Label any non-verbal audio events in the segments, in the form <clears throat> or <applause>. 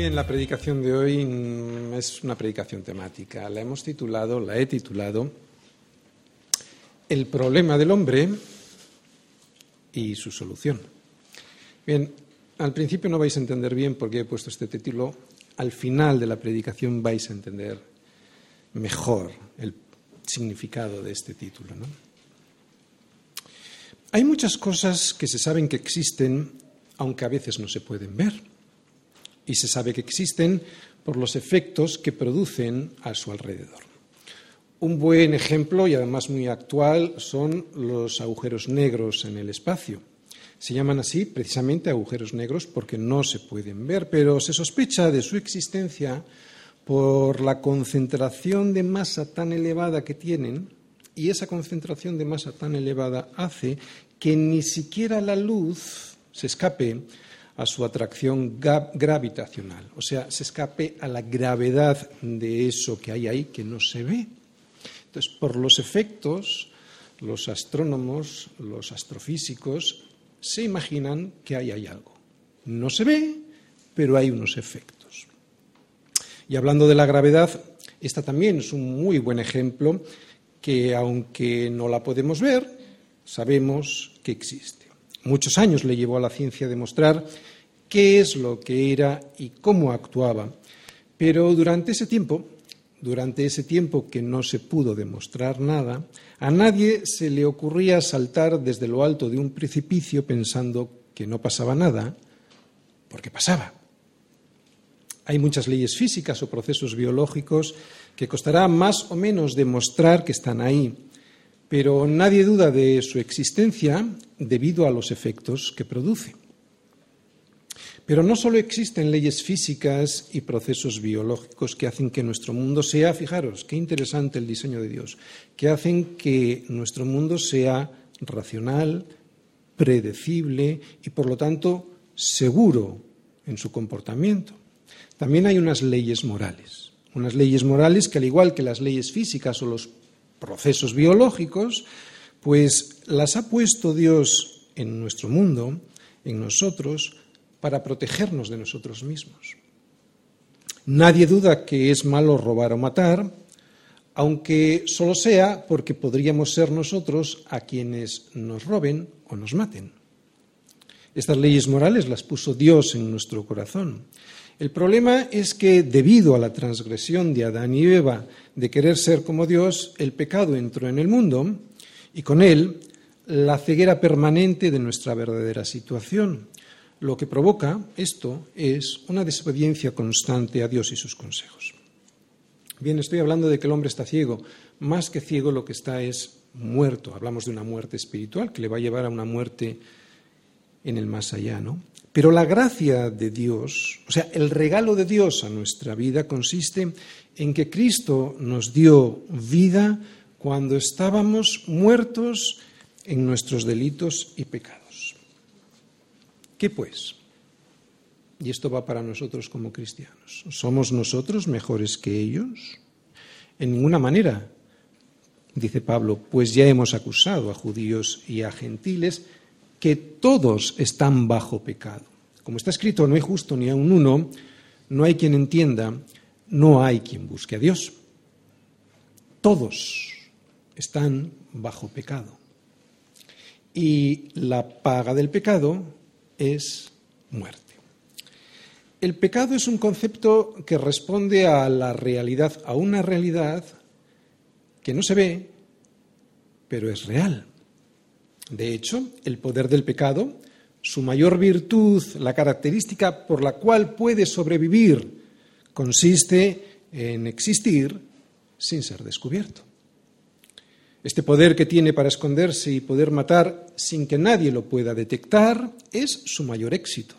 Bien, la predicación de hoy mm, es una predicación temática. La hemos titulado, la he titulado, El problema del hombre y su solución. Bien, al principio no vais a entender bien por qué he puesto este título. Al final de la predicación vais a entender mejor el significado de este título. Hay muchas cosas que se saben que existen, aunque a veces no se pueden ver. Y se sabe que existen por los efectos que producen a su alrededor. Un buen ejemplo, y además muy actual, son los agujeros negros en el espacio. Se llaman así precisamente agujeros negros porque no se pueden ver, pero se sospecha de su existencia por la concentración de masa tan elevada que tienen, y esa concentración de masa tan elevada hace que ni siquiera la luz se escape a su atracción gravitacional, o sea, se escape a la gravedad de eso que hay ahí que no se ve. Entonces, por los efectos, los astrónomos, los astrofísicos, se imaginan que ahí hay algo. No se ve, pero hay unos efectos. Y hablando de la gravedad, esta también es un muy buen ejemplo que, aunque no la podemos ver, sabemos que existe. Muchos años le llevó a la ciencia demostrar qué es lo que era y cómo actuaba, pero durante ese tiempo durante ese tiempo que no se pudo demostrar nada, a nadie se le ocurría saltar desde lo alto de un precipicio pensando que no pasaba nada, porque pasaba. Hay muchas leyes físicas o procesos biológicos que costará más o menos demostrar que están ahí, pero nadie duda de su existencia debido a los efectos que produce. Pero no solo existen leyes físicas y procesos biológicos que hacen que nuestro mundo sea, fijaros, qué interesante el diseño de Dios, que hacen que nuestro mundo sea racional, predecible y por lo tanto seguro en su comportamiento. También hay unas leyes morales, unas leyes morales que al igual que las leyes físicas o los procesos biológicos, pues las ha puesto Dios en nuestro mundo, en nosotros, para protegernos de nosotros mismos. Nadie duda que es malo robar o matar, aunque solo sea porque podríamos ser nosotros a quienes nos roben o nos maten. Estas leyes morales las puso Dios en nuestro corazón. El problema es que debido a la transgresión de Adán y Eva de querer ser como Dios, el pecado entró en el mundo y con él la ceguera permanente de nuestra verdadera situación. Lo que provoca esto es una desobediencia constante a Dios y sus consejos. Bien, estoy hablando de que el hombre está ciego. Más que ciego lo que está es muerto. Hablamos de una muerte espiritual que le va a llevar a una muerte en el más allá, ¿no? Pero la gracia de Dios, o sea, el regalo de Dios a nuestra vida consiste en que Cristo nos dio vida cuando estábamos muertos en nuestros delitos y pecados. ¿Qué pues? Y esto va para nosotros como cristianos. ¿Somos nosotros mejores que ellos? En ninguna manera, dice Pablo, pues ya hemos acusado a judíos y a gentiles que todos están bajo pecado. Como está escrito, no hay justo ni a un uno, no hay quien entienda, no hay quien busque a Dios. Todos están bajo pecado. Y la paga del pecado es muerte. El pecado es un concepto que responde a la realidad, a una realidad que no se ve, pero es real. De hecho, el poder del pecado, su mayor virtud, la característica por la cual puede sobrevivir, consiste en existir sin ser descubierto. Este poder que tiene para esconderse y poder matar sin que nadie lo pueda detectar es su mayor éxito.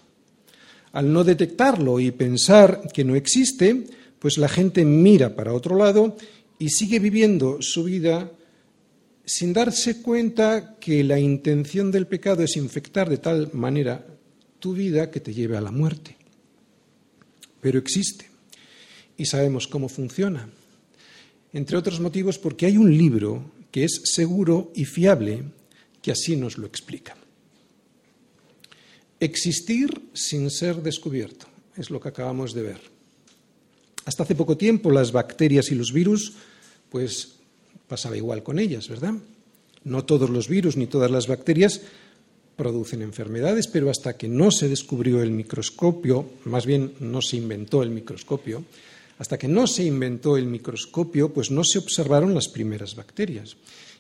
Al no detectarlo y pensar que no existe, pues la gente mira para otro lado y sigue viviendo su vida sin darse cuenta que la intención del pecado es infectar de tal manera tu vida que te lleve a la muerte. Pero existe y sabemos cómo funciona. Entre otros motivos porque hay un libro que es seguro y fiable, que así nos lo explica. Existir sin ser descubierto. es lo que acabamos de ver. Hasta hace poco tiempo las bacterias y los virus, pues pasaba igual con ellas, ¿verdad? No todos los virus ni todas las bacterias producen enfermedades, pero hasta que no se descubrió el microscopio, más bien no se inventó el microscopio, hasta que no se inventó el microscopio, pues no se observaron las primeras bacterias.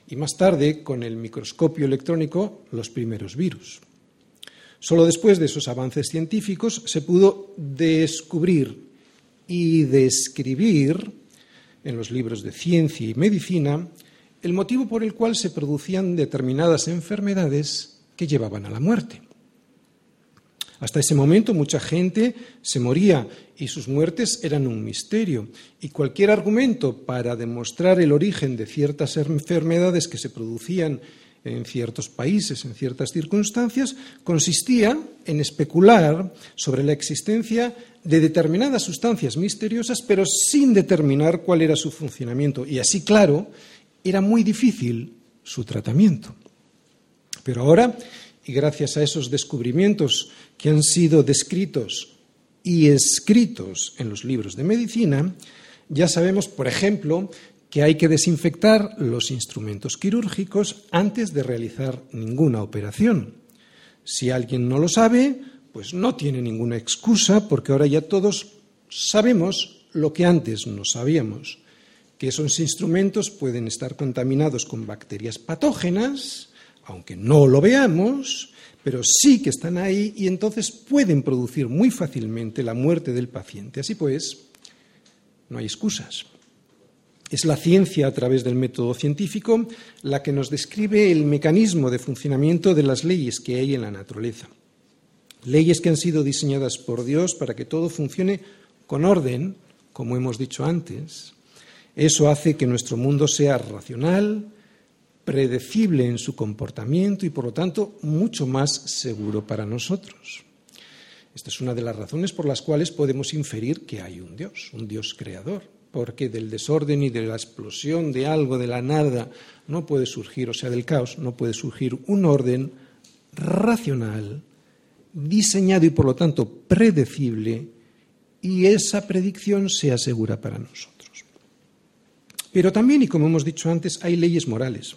Y más tarde, con el microscopio electrónico, los primeros virus. Solo después de esos avances científicos se pudo descubrir y describir en los libros de ciencia y medicina el motivo por el cual se producían determinadas enfermedades que llevaban a la muerte. Hasta ese momento mucha gente se moría y sus muertes eran un misterio. Y cualquier argumento para demostrar el origen de ciertas enfermedades que se producían en ciertos países, en ciertas circunstancias, consistía en especular sobre la existencia de determinadas sustancias misteriosas, pero sin determinar cuál era su funcionamiento. Y así, claro, era muy difícil su tratamiento. Pero ahora, y gracias a esos descubrimientos que han sido descritos y escritos en los libros de medicina, ya sabemos, por ejemplo, que hay que desinfectar los instrumentos quirúrgicos antes de realizar ninguna operación. Si alguien no lo sabe, pues no tiene ninguna excusa porque ahora ya todos sabemos lo que antes no sabíamos, que esos instrumentos pueden estar contaminados con bacterias patógenas, aunque no lo veamos, pero sí que están ahí y entonces pueden producir muy fácilmente la muerte del paciente. Así pues, no hay excusas. Es la ciencia a través del método científico la que nos describe el mecanismo de funcionamiento de las leyes que hay en la naturaleza. Leyes que han sido diseñadas por Dios para que todo funcione con orden, como hemos dicho antes. Eso hace que nuestro mundo sea racional, predecible en su comportamiento y, por lo tanto, mucho más seguro para nosotros. Esta es una de las razones por las cuales podemos inferir que hay un Dios, un Dios creador porque del desorden y de la explosión de algo, de la nada, no puede surgir, o sea, del caos, no puede surgir un orden racional, diseñado y por lo tanto predecible, y esa predicción sea segura para nosotros. Pero también, y como hemos dicho antes, hay leyes morales,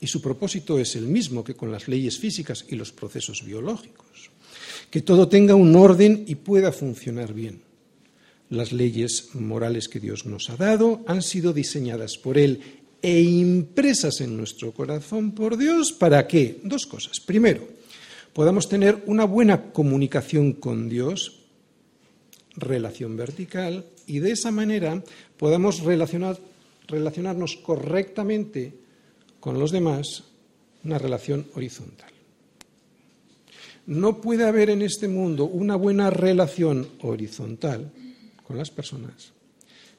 y su propósito es el mismo que con las leyes físicas y los procesos biológicos, que todo tenga un orden y pueda funcionar bien. Las leyes morales que Dios nos ha dado han sido diseñadas por Él e impresas en nuestro corazón por Dios para que, dos cosas. Primero, podamos tener una buena comunicación con Dios, relación vertical, y de esa manera podamos relacionarnos correctamente con los demás, una relación horizontal. No puede haber en este mundo una buena relación horizontal con las personas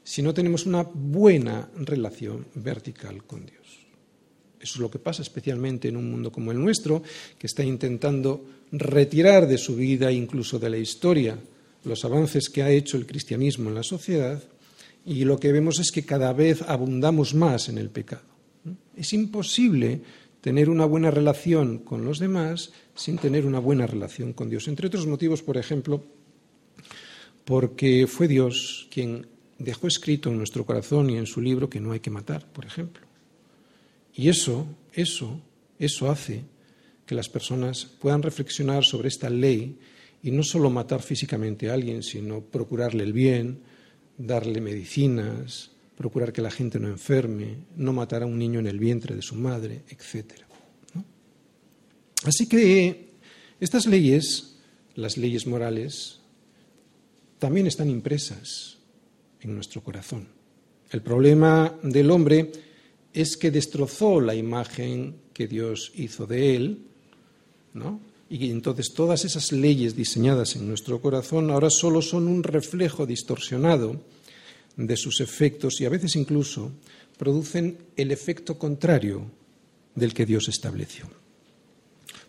si no tenemos una buena relación vertical con Dios. Eso es lo que pasa especialmente en un mundo como el nuestro, que está intentando retirar de su vida, incluso de la historia, los avances que ha hecho el cristianismo en la sociedad, y lo que vemos es que cada vez abundamos más en el pecado. Es imposible tener una buena relación con los demás sin tener una buena relación con Dios. Entre otros motivos, por ejemplo, porque fue Dios quien dejó escrito en nuestro corazón y en su libro que no hay que matar, por ejemplo. Y eso, eso, eso hace que las personas puedan reflexionar sobre esta ley y no solo matar físicamente a alguien, sino procurarle el bien, darle medicinas, procurar que la gente no enferme, no matar a un niño en el vientre de su madre, etc. Así que estas leyes, las leyes morales, también están impresas en nuestro corazón. El problema del hombre es que destrozó la imagen que Dios hizo de él, ¿no? Y entonces todas esas leyes diseñadas en nuestro corazón ahora solo son un reflejo distorsionado de sus efectos y a veces incluso producen el efecto contrario del que Dios estableció.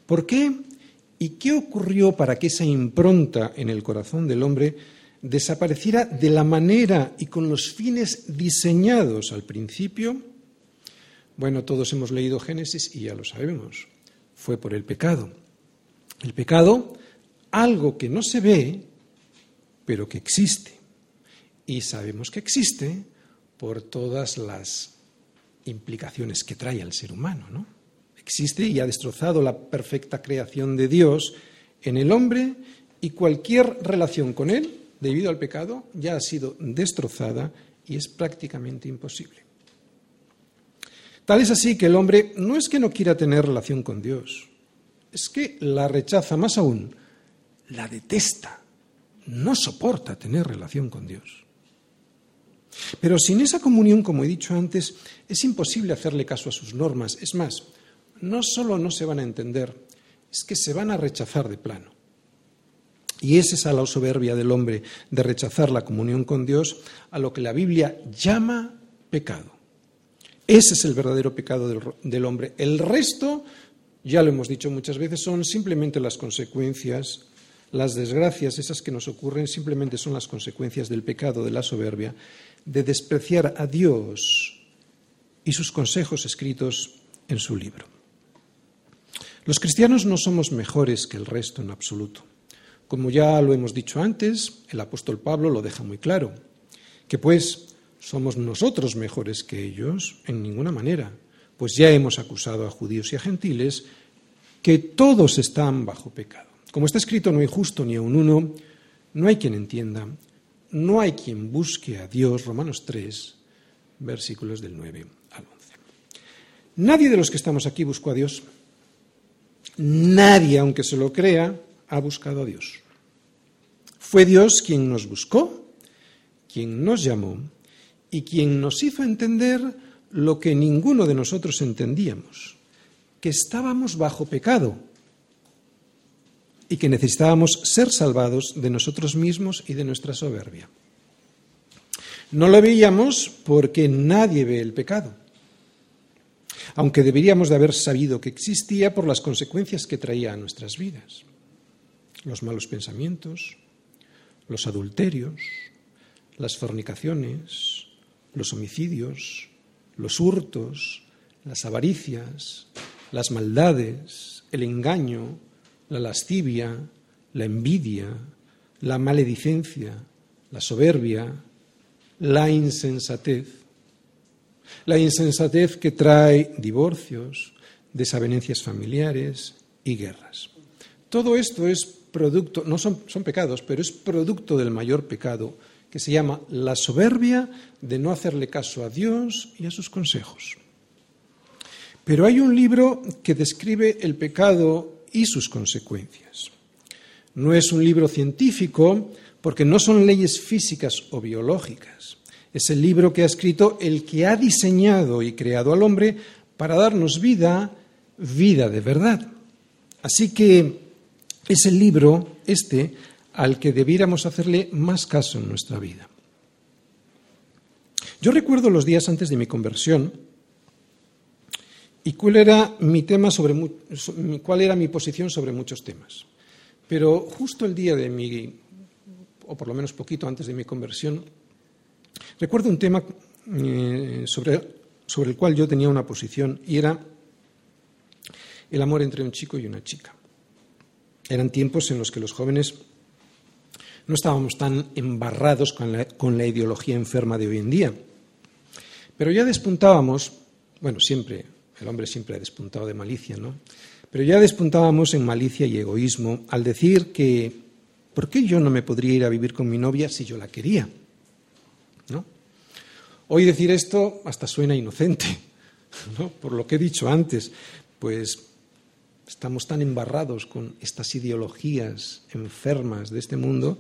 ¿Por qué? ¿Y qué ocurrió para que esa impronta en el corazón del hombre desapareciera de la manera y con los fines diseñados al principio, bueno, todos hemos leído Génesis y ya lo sabemos, fue por el pecado. El pecado, algo que no se ve, pero que existe. Y sabemos que existe por todas las implicaciones que trae al ser humano, ¿no? Existe y ha destrozado la perfecta creación de Dios en el hombre y cualquier relación con él, debido al pecado, ya ha sido destrozada y es prácticamente imposible. Tal es así que el hombre no es que no quiera tener relación con Dios, es que la rechaza más aún, la detesta, no soporta tener relación con Dios. Pero sin esa comunión, como he dicho antes, es imposible hacerle caso a sus normas. Es más, no solo no se van a entender, es que se van a rechazar de plano. Y es esa la soberbia del hombre de rechazar la comunión con Dios a lo que la Biblia llama pecado. Ese es el verdadero pecado del, del, hombre. El resto, ya lo hemos dicho muchas veces, son simplemente las consecuencias, las desgracias, esas que nos ocurren, simplemente son las consecuencias del pecado, de la soberbia, de despreciar a Dios y sus consejos escritos en su libro. Los cristianos no somos mejores que el resto en absoluto. Como ya lo hemos dicho antes, el apóstol Pablo lo deja muy claro, que pues somos nosotros mejores que ellos en ninguna manera, pues ya hemos acusado a judíos y a gentiles que todos están bajo pecado. Como está escrito, no hay justo ni aun uno, no hay quien entienda, no hay quien busque a Dios, Romanos 3, versículos del 9 al 11. Nadie de los que estamos aquí buscó a Dios. Nadie, aunque se lo crea, ha buscado a Dios. Fue Dios quien nos buscó, quien nos llamó y quien nos hizo entender lo que ninguno de nosotros entendíamos, que estábamos bajo pecado y que necesitábamos ser salvados de nosotros mismos y de nuestra soberbia. No lo veíamos porque nadie ve el pecado, aunque deberíamos de haber sabido que existía por las consecuencias que traía a nuestras vidas. Los malos pensamientos, los adulterios, las fornicaciones, los homicidios, los hurtos, las avaricias, las maldades, el engaño, la lascivia, la envidia, la maledicencia, la soberbia, la insensatez. La insensatez que trae divorcios, desavenencias familiares y guerras. Todo esto es producto, no son, son pecados, pero es producto del mayor pecado que se llama la soberbia de no hacerle caso a Dios y a sus consejos. Pero hay un libro que describe el pecado y sus consecuencias. No es un libro científico porque no son leyes físicas o biológicas. Es el libro que ha escrito el que ha diseñado y creado al hombre para darnos vida, vida de verdad. Así que es el libro este al que debiéramos hacerle más caso en nuestra vida. Yo recuerdo los días antes de mi conversión, y cuál era mi tema sobre cuál era mi posición sobre muchos temas. Pero justo el día de mi, o por lo menos poquito antes de mi conversión, recuerdo un tema eh, sobre, sobre el cual yo tenía una posición y era el amor entre un chico y una chica. Eran tiempos en los que los jóvenes no estábamos tan embarrados con la, con la ideología enferma de hoy en día, pero ya despuntábamos, bueno, siempre el hombre siempre ha despuntado de malicia, ¿no? Pero ya despuntábamos en malicia y egoísmo al decir que, ¿por qué yo no me podría ir a vivir con mi novia si yo la quería? ¿No? Hoy decir esto hasta suena inocente, <laughs> ¿no? Por lo que he dicho antes, pues estamos tan embarrados con estas ideologías enfermas de este mundo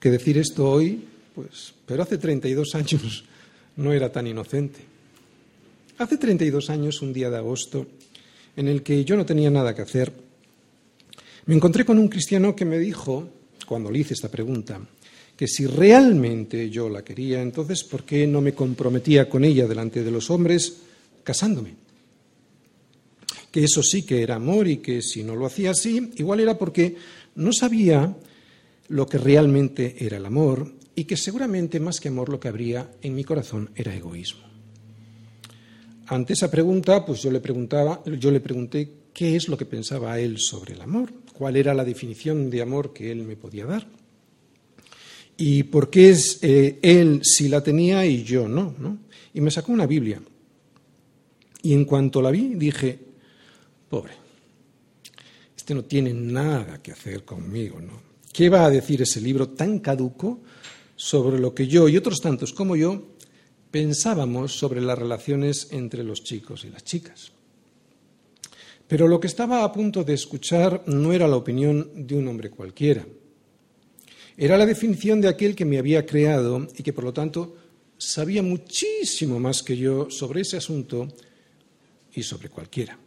que decir esto hoy, pues, pero hace 32 años <laughs> no era tan inocente. Hace 32 años, un día de agosto, en el que yo no tenía nada que hacer, me encontré con un cristiano que me dijo, cuando le hice esta pregunta, que si realmente yo la quería, entonces ¿por qué no me comprometía con ella delante de los hombres casándome? Que eso sí que era amor y que si no lo hacía así, igual era porque no sabía lo que realmente era el amor y que seguramente más que amor lo que habría en mi corazón era egoísmo. Ante esa pregunta, pues yo le preguntaba, yo le pregunté qué es lo que pensaba él sobre el amor, cuál era la definición de amor que él me podía dar. ¿Y por qué es, eh, él sí la tenía y yo no, no? Y me sacó una Biblia. Y en cuanto la vi, dije, pobre, este no tiene nada que hacer conmigo, ¿no? ¿Qué va a decir ese libro tan caduco sobre lo que yo y otros tantos como yo pensábamos sobre las relaciones entre los chicos y las chicas? Pero lo que estaba a punto de escuchar no era la opinión de un hombre cualquiera. Era la definición de aquel que me había creado y que por lo tanto sabía muchísimo más que yo sobre ese asunto y sobre cualquiera.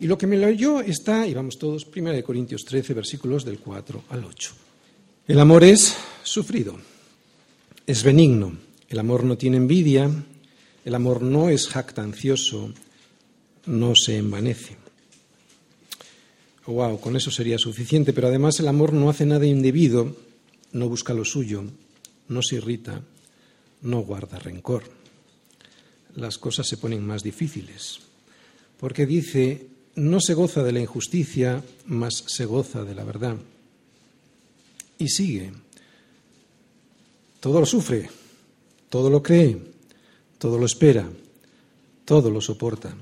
Y lo que me leyó está, y vamos todos, 1 Corintios 13, versículos del 4 al 8. El amor es sufrido, es benigno, el amor no tiene envidia, el amor no es jactancioso, no se envanece. Wow, con eso sería suficiente, pero además el amor no hace nada indebido, no busca lo suyo, no se irrita, no guarda rencor. Las cosas se ponen más difíciles, porque dice, no se goza de la injusticia, mas se goza de la verdad. Y sigue, todo lo sufre, todo lo cree, todo lo espera, todo lo soporta.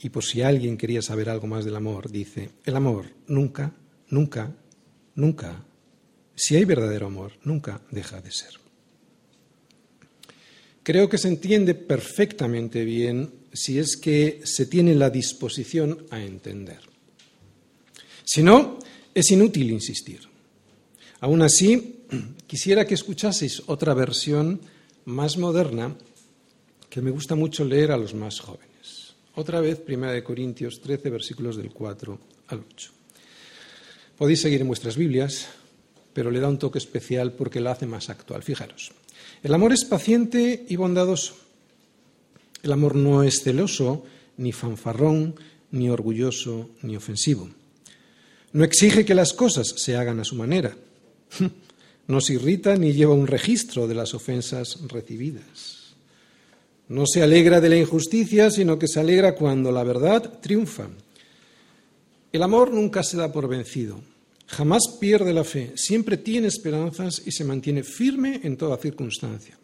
Y por si alguien quería saber algo más del amor, dice, el amor nunca, nunca, nunca, si hay verdadero amor, nunca deja de ser. Creo que se entiende perfectamente bien si es que se tiene la disposición a entender. Si no, es inútil insistir. Aún así, quisiera que escuchaseis otra versión más moderna que me gusta mucho leer a los más jóvenes. Otra vez, 1 Corintios 13, versículos del 4 al 8. Podéis seguir en vuestras Biblias, pero le da un toque especial porque la hace más actual. Fijaros, el amor es paciente y bondadoso. El amor no es celoso, ni fanfarrón, ni orgulloso, ni ofensivo. No exige que las cosas se hagan a su manera. <laughs> No se irrita ni lleva un registro de las ofensas recibidas. No se alegra de la injusticia, sino que se alegra cuando la verdad triunfa. El amor nunca se da por vencido, jamás pierde la fe, siempre tiene esperanzas y se mantiene firme en toda circunstancia.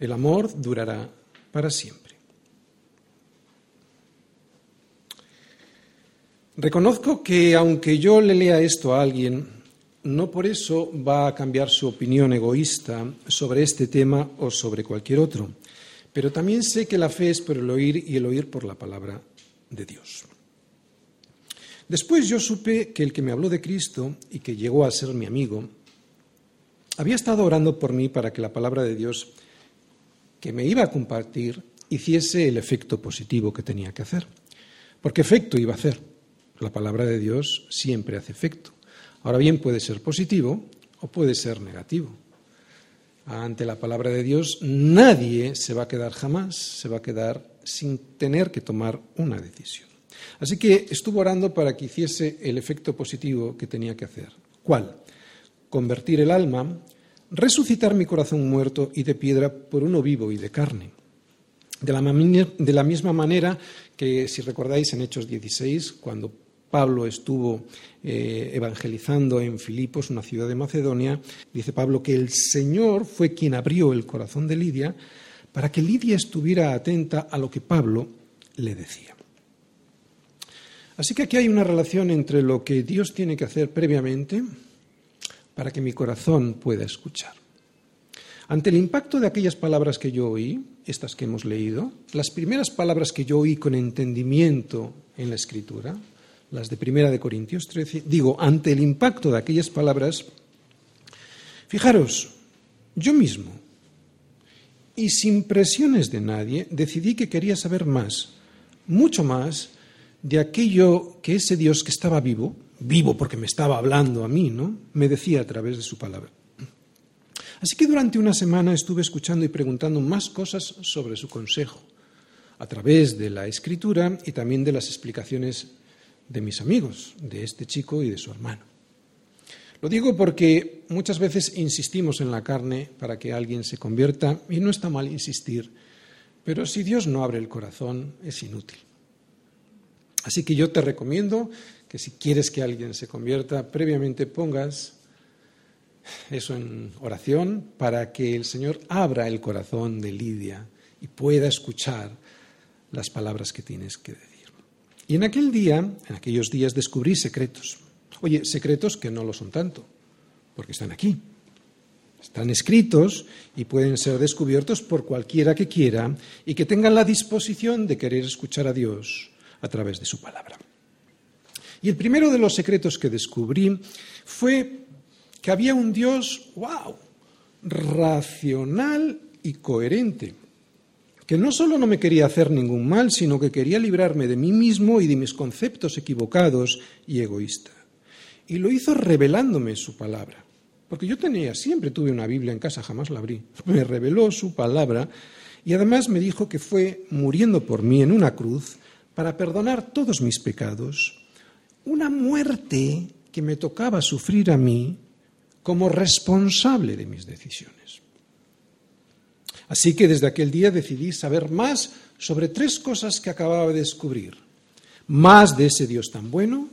El amor durará para siempre. Reconozco que aunque yo le lea esto a alguien, no por eso va a cambiar su opinión egoísta sobre este tema o sobre cualquier otro. Pero también sé que la fe es por el oír y el oír por la palabra de Dios. Después yo supe que el que me habló de Cristo y que llegó a ser mi amigo, había estado orando por mí para que la palabra de Dios que me iba a compartir hiciese el efecto positivo que tenía que hacer. Porque efecto iba a hacer. La palabra de Dios siempre hace efecto. Ahora bien, puede ser positivo o puede ser negativo ante la palabra de Dios, nadie se va a quedar jamás, se va a quedar sin tener que tomar una decisión. Así que estuvo orando para que hiciese el efecto positivo que tenía que hacer. ¿Cuál? Convertir el alma, resucitar mi corazón muerto y de piedra por uno vivo y de carne. De la, misma manera que, si recordáis, en Hechos 16, cuando Pablo estuvo eh, evangelizando en Filipos, una ciudad de Macedonia, dice Pablo que el Señor fue quien abrió el corazón de Lidia para que Lidia estuviera atenta a lo que Pablo le decía. Así que aquí hay una relación entre lo que Dios tiene que hacer previamente para que mi corazón pueda escuchar. Ante el impacto de aquellas palabras que yo oí, estas que hemos leído, las primeras palabras que yo oí con entendimiento en la Escritura, las de Primera de Corintios 13, digo, ante el impacto de aquellas palabras, fijaros, yo mismo, y sin presiones de nadie, decidí que quería saber más, mucho más, de aquello que ese Dios que estaba vivo, vivo porque me estaba hablando a mí, ¿no? Me decía a través de su palabra. Así que durante una semana estuve escuchando y preguntando más cosas sobre su consejo, a través de la escritura y también de las explicaciones de mis amigos, de este chico y de su hermano. Lo digo porque muchas veces insistimos en la carne para que alguien se convierta y no está mal insistir, pero si Dios no abre el corazón es inútil. Así que yo te recomiendo que si quieres que alguien se convierta, previamente pongas eso en oración para que el Señor abra el corazón de Lidia y pueda escuchar las palabras que tienes que decir. Y en aquel día, en aquellos días, descubrí secretos. Oye, secretos que no lo son tanto, porque están aquí. Están escritos y pueden ser descubiertos por cualquiera que quiera y que tenga la disposición de querer escuchar a Dios a través de su palabra. Y el primero de los secretos que descubrí fue que había un Dios, wow, racional y coherente, que no solo no me quería hacer ningún mal, sino que quería librarme de mí mismo y de mis conceptos equivocados y egoístas. Y lo hizo revelándome su palabra. Porque yo tenía, siempre tuve una Biblia en casa, jamás la abrí. <laughs> Me reveló su palabra y además me dijo que fue muriendo por mí en una cruz para perdonar todos mis pecados, una muerte que me tocaba sufrir a mí como responsable de mis decisiones. Así que desde aquel día decidí saber más sobre tres cosas que acababa de descubrir. Más de ese Dios tan bueno,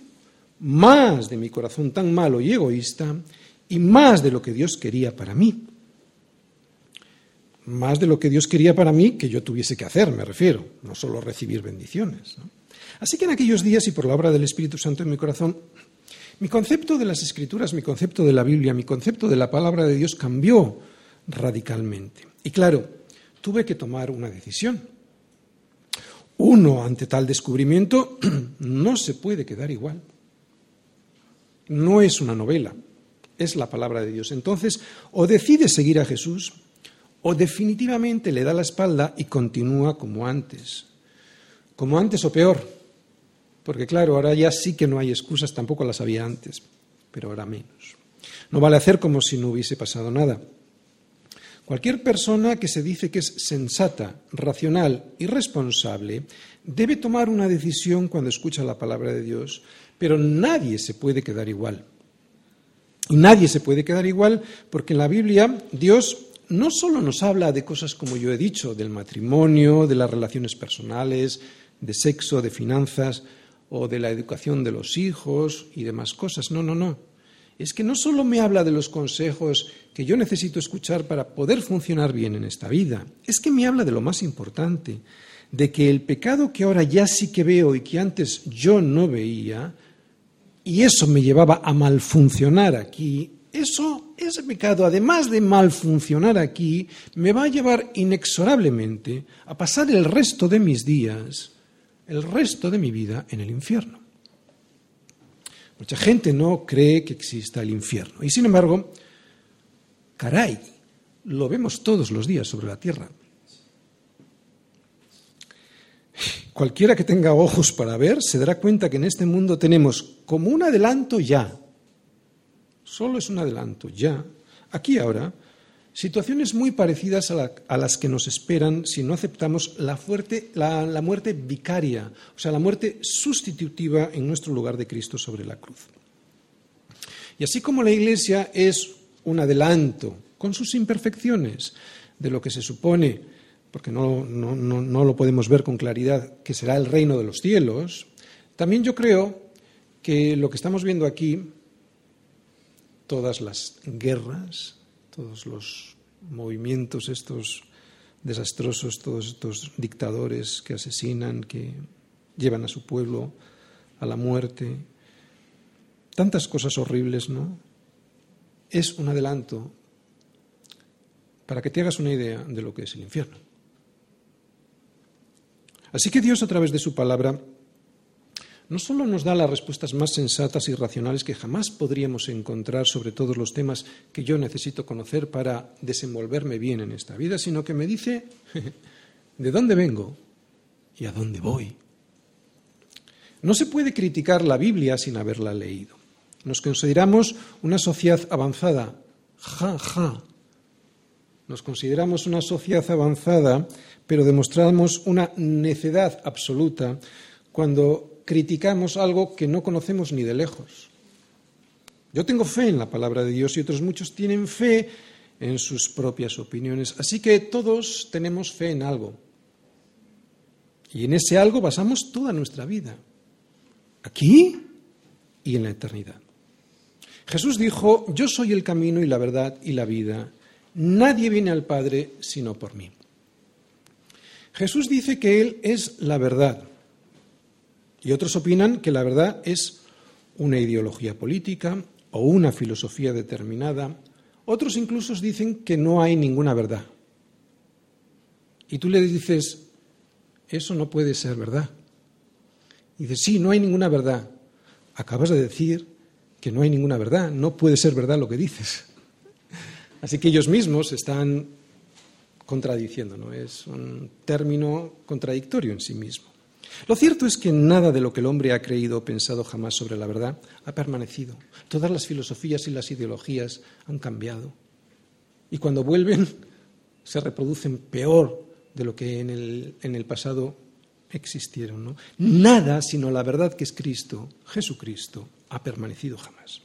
más de mi corazón tan malo y egoísta, y más de lo que Dios quería para mí. Más de lo que Dios quería para mí que yo tuviese que hacer, me refiero, no solo recibir bendiciones. Así que en aquellos días y por la obra del Espíritu Santo en mi corazón, mi concepto de las Escrituras, mi concepto de la Biblia, mi concepto de la palabra de Dios cambió radicalmente. Y claro, tuve que tomar una decisión. Uno, ante tal descubrimiento, <clears throat> no se puede quedar igual. No es una novela, es la palabra de Dios. Entonces, o decide seguir a Jesús, o definitivamente le da la espalda y continúa como antes. Como antes o peor, porque claro, ahora ya sí que no hay excusas, tampoco las había antes, pero ahora menos. No vale hacer como si no hubiese pasado nada. Cualquier persona que se dice que es sensata, racional y responsable debe tomar una decisión cuando escucha la palabra de Dios, pero nadie se puede quedar igual. Y nadie se puede quedar igual porque en la Biblia Dios no solo nos habla de cosas como yo he dicho, del matrimonio, de las relaciones personales, de sexo, de finanzas, o de la educación de los hijos y demás cosas. No, no, no. Es que no solo me habla de los consejos que yo necesito escuchar para poder funcionar bien en esta vida, es que me habla de lo más importante, de que el pecado que ahora ya sí que veo y que antes yo no veía, y eso me llevaba a malfuncionar aquí, eso, ese pecado, además de malfuncionar aquí, me va a llevar inexorablemente a pasar el resto de mis días el resto de mi vida en el infierno. Mucha gente no cree que exista el infierno. Y sin embargo, caray, lo vemos todos los días sobre la tierra. Cualquiera que tenga ojos para ver se dará cuenta que en este mundo tenemos como un adelanto ya, solo es un adelanto ya, aquí ahora, Situaciones muy parecidas a, las que nos esperan si no aceptamos la, la muerte vicaria, o sea, la muerte sustitutiva en nuestro lugar de Cristo sobre la cruz. Y así como la Iglesia es un adelanto, con sus imperfecciones, de lo que se supone, porque no, no, lo podemos ver con claridad, que será el reino de los cielos, también yo creo que lo que estamos viendo aquí, todas las guerras, todos los movimientos estos desastrosos, todos estos dictadores que asesinan, que llevan a su pueblo a la muerte, tantas cosas horribles, ¿no? Es un adelanto para que te hagas una idea de lo que es el infierno. Así que Dios a través de su palabra no solo nos da las respuestas más sensatas y racionales que jamás podríamos encontrar sobre todos los temas que yo necesito conocer para desenvolverme bien en esta vida, sino que me dice <laughs> de dónde vengo y a dónde voy. No se puede criticar la Biblia sin haberla leído. Nos consideramos una sociedad avanzada. Ja, ja. Nos consideramos una sociedad avanzada, pero demostramos una necedad absoluta cuando criticamos algo que no conocemos ni de lejos. Yo tengo fe en la palabra de Dios y otros muchos tienen fe en sus propias opiniones. Así que todos tenemos fe en algo. Y en ese algo basamos toda nuestra vida, aquí y en la eternidad. Jesús dijo, yo soy el camino y la verdad y la vida. Nadie viene al Padre sino por mí. Jesús dice que Él es la verdad. Y otros opinan que la verdad es una ideología política o una filosofía determinada. Otros incluso dicen que no hay ninguna verdad. Y tú le dices, eso no puede ser verdad. Y dices, sí, no hay ninguna verdad. Acabas de decir que no hay ninguna verdad, no puede ser verdad lo que dices. <laughs> Así que ellos mismos están contradiciendo, ¿no? Es un término contradictorio en sí mismo. Lo cierto es que nada de lo que el hombre ha creído o pensado jamás sobre la verdad ha permanecido. Todas las filosofías y las ideologías han cambiado. Y cuando vuelven, se reproducen peor de lo que en el, en el pasado existieron. Nada sino la verdad que es Cristo, Jesucristo, ha permanecido jamás.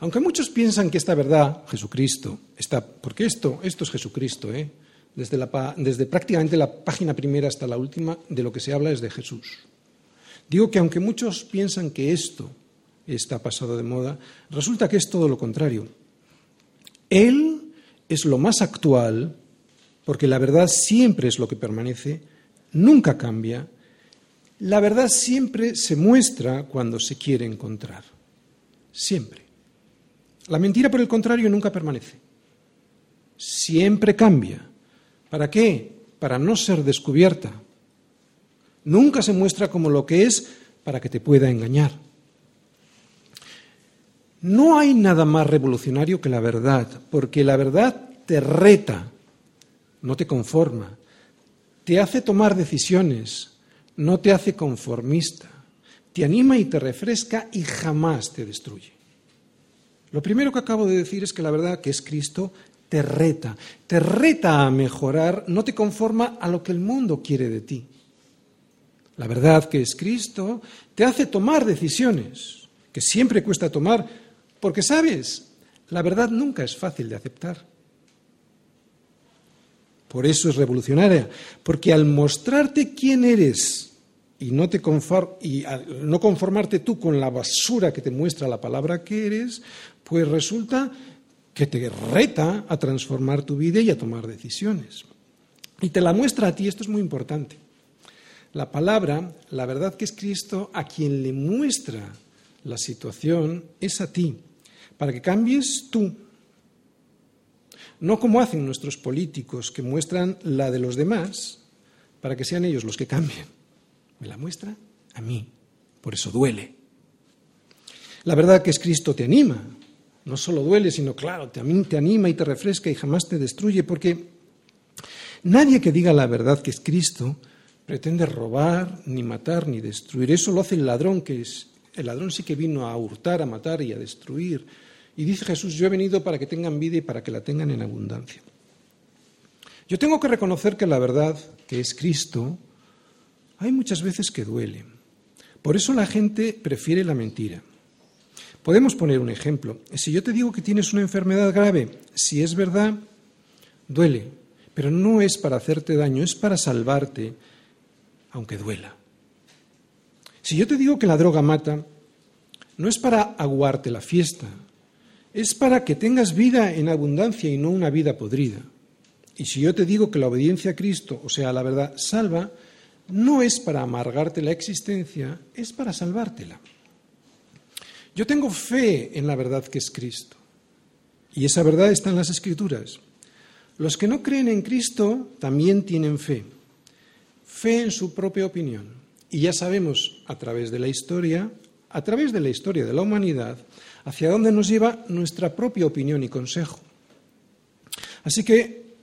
Aunque muchos piensan que esta verdad, Jesucristo, está, porque esto, esto es Jesucristo, ¿eh? Desde, la, prácticamente la página primera hasta la última, de lo que se habla es de Jesús. Digo que aunque muchos piensan que esto está pasado de moda, resulta que es todo lo contrario. Él es lo más actual, porque la verdad siempre es lo que permanece, nunca cambia. La verdad siempre se muestra cuando se quiere encontrar. Siempre. La mentira, por el contrario, nunca permanece. Siempre cambia. ¿Para qué? Para no ser descubierta. Nunca se muestra como lo que es para que te pueda engañar. No hay nada más revolucionario que la verdad, porque la verdad te reta, no te conforma, te hace tomar decisiones, no te hace conformista, te anima y te refresca y jamás te destruye. Lo primero que acabo de decir es que la verdad que es Cristo te reta, te reta a mejorar, no te conforma a lo que el mundo quiere de ti. La verdad que es Cristo te hace tomar decisiones que siempre cuesta tomar, porque sabes, la verdad nunca es fácil de aceptar. Por eso es revolucionaria, porque al mostrarte quién eres y no, te y no conformarte tú con la basura que te muestra la palabra que eres, pues resulta que te reta a transformar tu vida y a tomar decisiones. Y te la muestra a ti, esto es muy importante. La palabra, la verdad que es Cristo, a quien le muestra la situación es a ti, para que cambies tú no como hacen nuestros políticos que muestran la de los demás para que sean ellos los que cambien. Me la muestra a mí. Por eso duele. La verdad que es Cristo te anima. No solo duele, sino claro, te anima y te refresca y jamás te destruye, porque nadie que diga la verdad que es Cristo pretende robar, ni matar, ni destruir. Eso lo hace el ladrón, que es el ladrón sí que vino a hurtar, a matar y a destruir. Y dice Jesús, yo he venido para que tengan vida y para que la tengan en abundancia. Yo tengo que reconocer que la verdad, que es Cristo, hay muchas veces que duele. Por eso la gente prefiere la mentira. Podemos poner un ejemplo. Si yo te digo que tienes una enfermedad grave, si es verdad, duele, pero no es para hacerte daño, es para salvarte, aunque duela. Si yo te digo que la droga mata, no es para aguarte la fiesta, es para que tengas vida en abundancia y no una vida podrida. Y si yo te digo que la obediencia a Cristo, o sea, la verdad, salva, no es para amargarte la existencia, es para salvártela. Yo tengo fe en la verdad que es Cristo. Y esa verdad está en las Escrituras. Los que no creen en Cristo también tienen fe. Fe en su propia opinión. Y ya sabemos a través de la historia, a través de la historia de la humanidad, hacia dónde nos lleva nuestra propia opinión y consejo. Así que,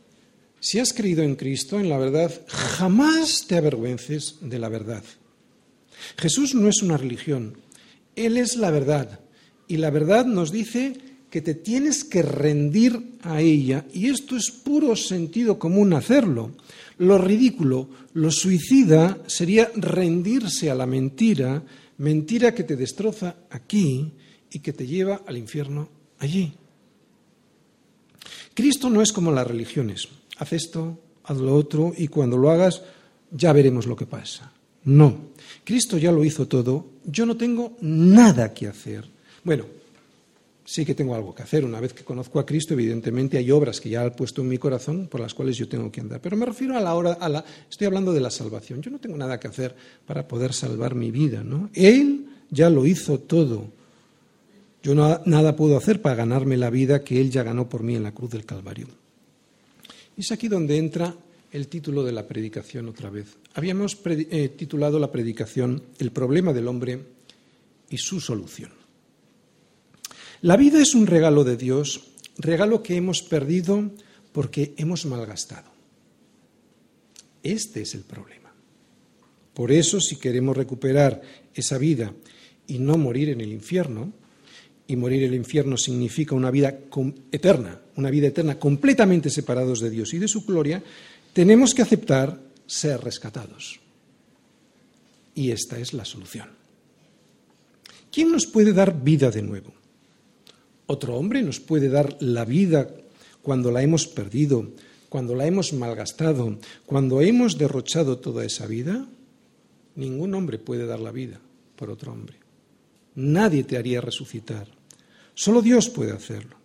si has creído en Cristo, en la verdad, jamás te avergüences de la verdad. Jesús no es una religión, Él es la verdad. Y la verdad nos dice que te tienes que rendir a ella, y esto es puro sentido común hacerlo. Lo ridículo, lo suicida sería rendirse a la mentira, mentira que te destroza aquí y que te lleva al infierno allí. Cristo no es como las religiones. Haz esto, haz lo otro y cuando lo hagas ya veremos lo que pasa. No, Cristo ya lo hizo todo, yo no tengo nada que hacer. Bueno, sí que tengo algo que hacer. Una vez que conozco a Cristo, evidentemente hay obras que ya ha puesto en mi corazón por las cuales yo tengo que andar. Pero me refiero a la hora, a la, estoy hablando de la salvación. Yo no tengo nada que hacer para poder salvar mi vida, ¿no? Él ya lo hizo todo. Yo no, nada puedo hacer para ganarme la vida que Él ya ganó por mí en la cruz del Calvario. Es aquí donde entra el título de la predicación otra vez. Habíamos eh, titulado la predicación El problema del hombre y su solución. La vida es un regalo de Dios, regalo que hemos perdido porque hemos malgastado. Este es el problema. Por eso, si queremos recuperar esa vida y no morir en el infierno, y morir en el infierno significa una vida eterna, una vida eterna completamente separados de Dios y de su gloria, tenemos que aceptar ser rescatados. Y esta es la solución. ¿Quién nos puede dar vida de nuevo? Otro hombre nos puede dar la vida cuando la hemos perdido, cuando la hemos malgastado, cuando hemos derrochado toda esa vida. Ningún hombre puede dar la vida por otro hombre. Nadie te haría resucitar. Solo Dios puede hacerlo.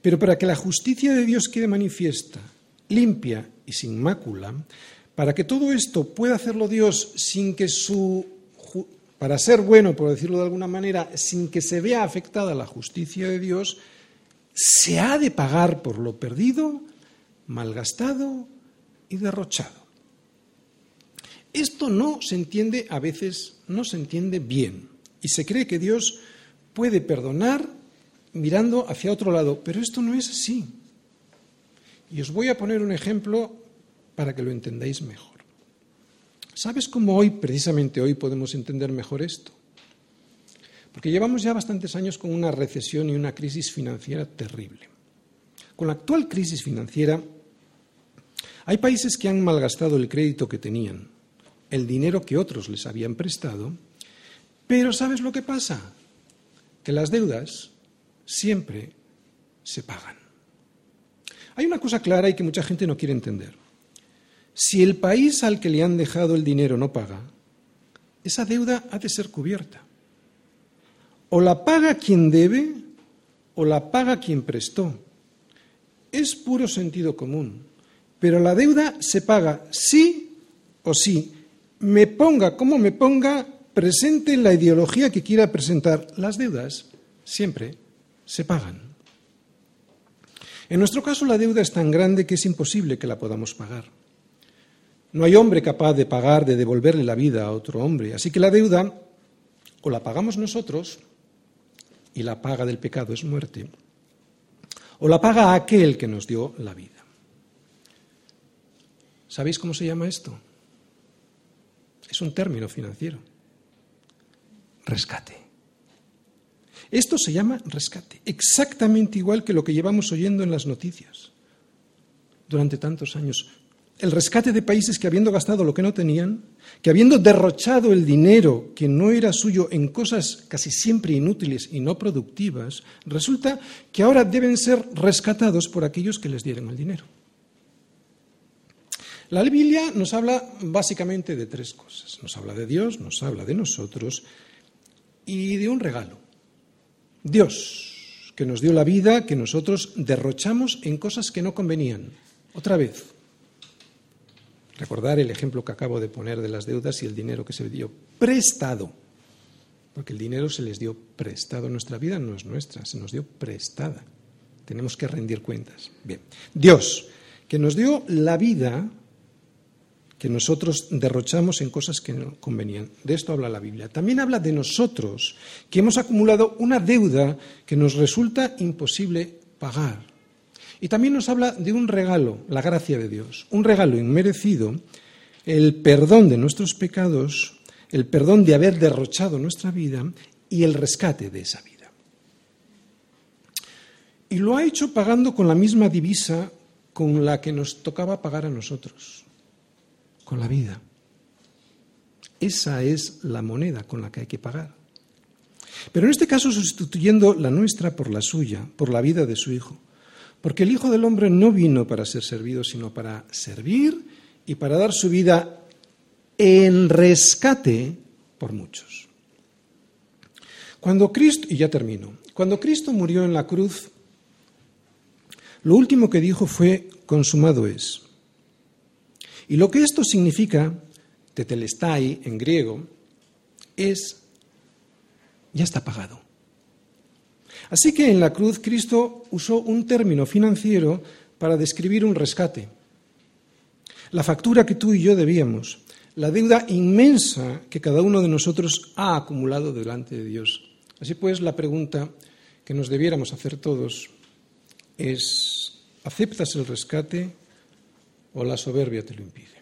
Pero para que la justicia de Dios quede manifiesta, limpia y sin mácula, para que todo esto pueda hacerlo Dios sin que su para ser bueno, por decirlo de alguna manera, sin que se vea afectada la justicia de Dios, se ha de pagar por lo perdido, malgastado y derrochado. Esto no se entiende a veces, no se entiende bien, y se cree que Dios puede perdonar mirando hacia otro lado, pero esto no es así. Y os voy a poner un ejemplo para que lo entendáis mejor. ¿Sabes cómo hoy, precisamente hoy, podemos entender mejor esto? Porque llevamos ya bastantes años con una recesión y una crisis financiera terrible. Con la actual crisis financiera, hay países que han malgastado el crédito que tenían, el dinero que otros les habían prestado, pero ¿sabes lo que pasa? Que las deudas siempre se pagan. Hay una cosa clara y que mucha gente no quiere entender. Si el país al que le han dejado el dinero no paga, esa deuda ha de ser cubierta. O la paga quien debe o la paga quien prestó. Es puro sentido común. Pero la deuda se paga sí o sí. Me ponga como me ponga, presente la ideología que quiera presentar. Las deudas siempre se pagan. En nuestro caso la deuda es tan grande que es imposible que la podamos pagar. No hay hombre capaz de pagar, de devolverle la vida a otro hombre. Así que la deuda o la pagamos nosotros, y la paga del pecado es muerte, o la paga aquel que nos dio la vida. ¿Sabéis cómo se llama esto? Es un término financiero. Rescate. Esto se llama rescate, exactamente igual que lo que llevamos oyendo en las noticias durante tantos años el rescate de países que habiendo gastado lo que no tenían, que habiendo derrochado el dinero que no era suyo en cosas casi siempre inútiles y no productivas, resulta que ahora deben ser rescatados por aquellos que les dieron el dinero. La Biblia nos habla básicamente de tres cosas. Nos habla de Dios, nos habla de nosotros y de un regalo. Dios, que nos dio la vida que nosotros derrochamos en cosas que no convenían. Otra vez, Recordar el ejemplo que acabo de poner de las deudas y el dinero que se dio prestado. Porque el dinero se les dio prestado. Nuestra vida no es nuestra, se nos dio prestada. Tenemos que rendir cuentas. Bien. Dios, que nos dio la vida que nosotros derrochamos en cosas que no convenían. De esto habla la Biblia. También habla de nosotros, que hemos acumulado una deuda que nos resulta imposible pagar. Y también nos habla de un regalo, la gracia de Dios, un regalo inmerecido, el perdón de nuestros pecados, el perdón de haber derrochado nuestra vida y el rescate de esa vida. Y lo ha hecho pagando con la misma divisa con la que nos tocaba pagar a nosotros, con la vida. Esa es la moneda con la que hay que pagar. Pero en este caso sustituyendo la nuestra por la suya, por la vida de su Hijo. Porque el Hijo del Hombre no vino para ser servido, sino para servir y para dar su vida en rescate por muchos. Cuando Cristo, y ya termino, cuando Cristo murió en la cruz, lo último que dijo fue, consumado es. Y lo que esto significa, tetelestai en griego, es, ya está pagado. Así que en la cruz Cristo usó un término financiero para describir un rescate. La factura que tú y yo debíamos, la deuda inmensa que cada uno de nosotros ha acumulado delante de Dios. Así pues, la pregunta que nos debiéramos hacer todos es, ¿aceptas el rescate o la soberbia te lo impide?